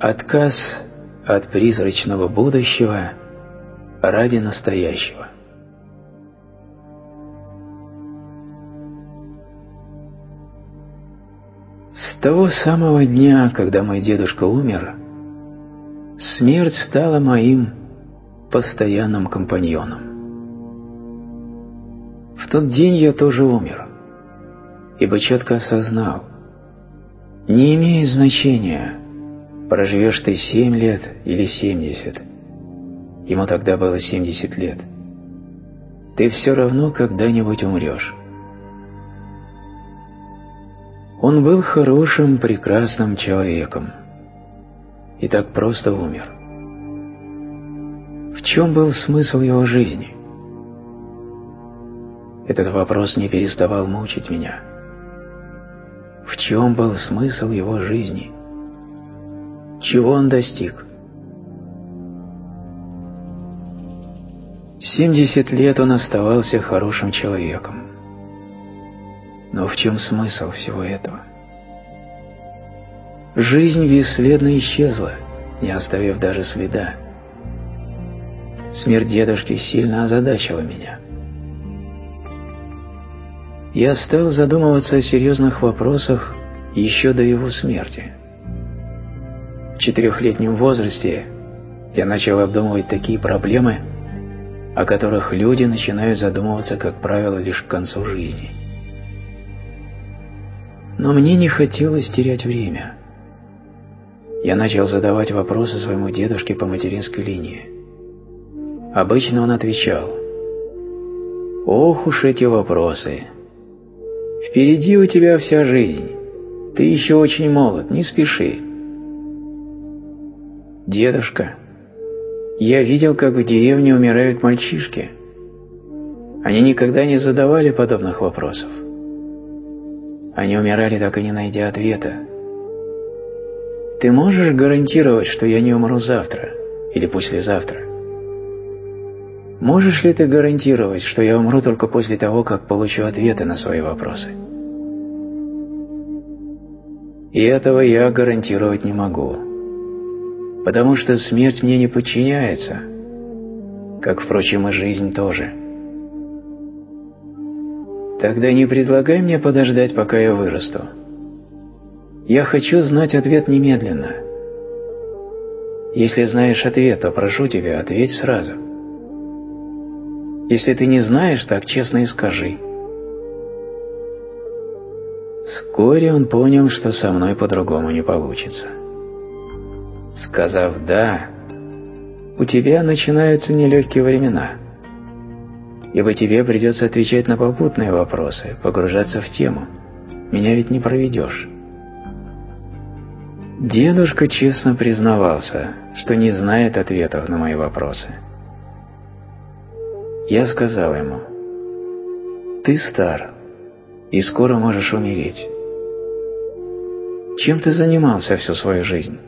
Отказ от призрачного будущего ради настоящего. С того самого дня, когда мой дедушка умер, смерть стала моим постоянным компаньоном. В тот день я тоже умер, ибо четко осознал, не имеет значения, проживешь ты семь лет или семьдесят. Ему тогда было семьдесят лет. Ты все равно когда-нибудь умрешь. Он был хорошим, прекрасным человеком. И так просто умер. В чем был смысл его жизни? Этот вопрос не переставал мучить меня. В чем был смысл его жизни? Чего он достиг? Семьдесят лет он оставался хорошим человеком. Но в чем смысл всего этого? Жизнь бесследно исчезла, не оставив даже следа. Смерть дедушки сильно озадачила меня. Я стал задумываться о серьезных вопросах еще до его смерти. Четырехлетнем возрасте я начал обдумывать такие проблемы, о которых люди начинают задумываться, как правило, лишь к концу жизни. Но мне не хотелось терять время. Я начал задавать вопросы своему дедушке по материнской линии. Обычно он отвечал, «Ох уж эти вопросы! Впереди у тебя вся жизнь. Ты еще очень молод, не спеши». «Дедушка, я видел, как в деревне умирают мальчишки. Они никогда не задавали подобных вопросов. Они умирали, так и не найдя ответа. Ты можешь гарантировать, что я не умру завтра или послезавтра? Можешь ли ты гарантировать, что я умру только после того, как получу ответы на свои вопросы? И этого я гарантировать не могу, потому что смерть мне не подчиняется, как, впрочем, и жизнь тоже. Тогда не предлагай мне подождать, пока я вырасту. Я хочу знать ответ немедленно. Если знаешь ответ, то прошу тебя, ответь сразу. Если ты не знаешь, так честно и скажи. Вскоре он понял, что со мной по-другому не получится. Сказав «да», у тебя начинаются нелегкие времена – ибо тебе придется отвечать на попутные вопросы, погружаться в тему. Меня ведь не проведешь. Дедушка честно признавался, что не знает ответов на мои вопросы. Я сказал ему, «Ты стар, и скоро можешь умереть. Чем ты занимался всю свою жизнь?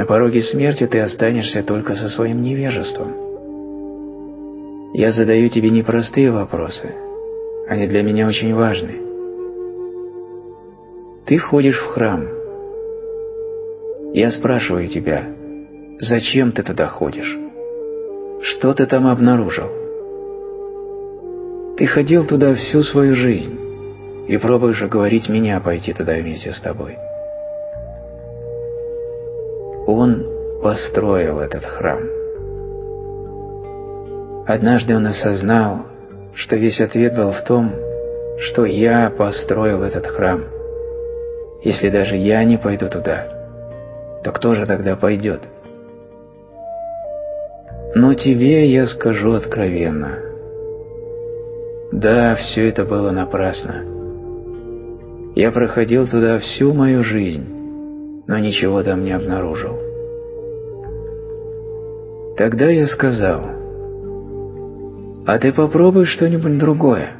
На пороге смерти ты останешься только со своим невежеством. Я задаю тебе непростые вопросы. Они для меня очень важны. Ты ходишь в храм. Я спрашиваю тебя, зачем ты туда ходишь? Что ты там обнаружил? Ты ходил туда всю свою жизнь и пробуешь уговорить меня пойти туда вместе с тобой. Он построил этот храм. Однажды он осознал, что весь ответ был в том, что я построил этот храм. Если даже я не пойду туда, то кто же тогда пойдет? Но тебе я скажу откровенно. Да, все это было напрасно. Я проходил туда всю мою жизнь, но ничего там не обнаружил. Тогда я сказал, а ты попробуй что-нибудь другое.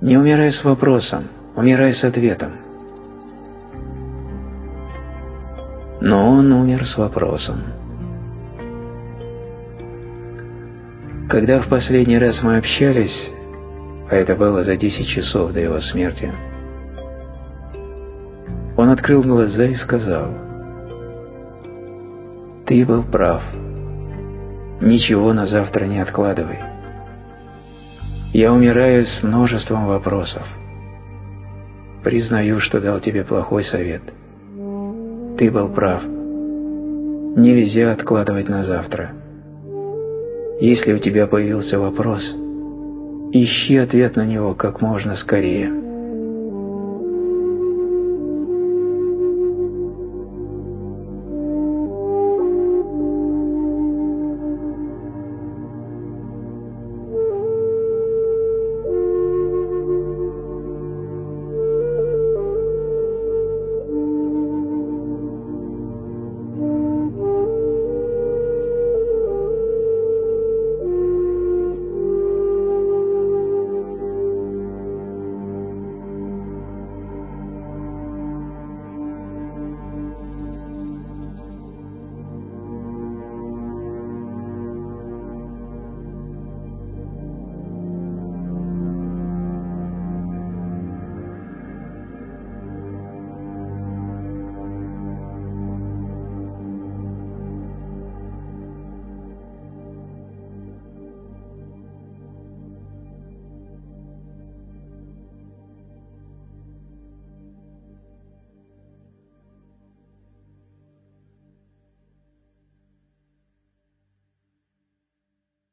Не умирай с вопросом, умирай с ответом. Но он умер с вопросом. Когда в последний раз мы общались, а это было за 10 часов до его смерти, Он открыл глаза и сказал, «Ты был прав. Ничего на завтра не откладывай. Я умираю с множеством вопросов. Признаю, что дал тебе плохой совет. Ты был прав. Нельзя откладывать на завтра. Если у тебя появился вопрос, ищи ответ на него как можно скорее».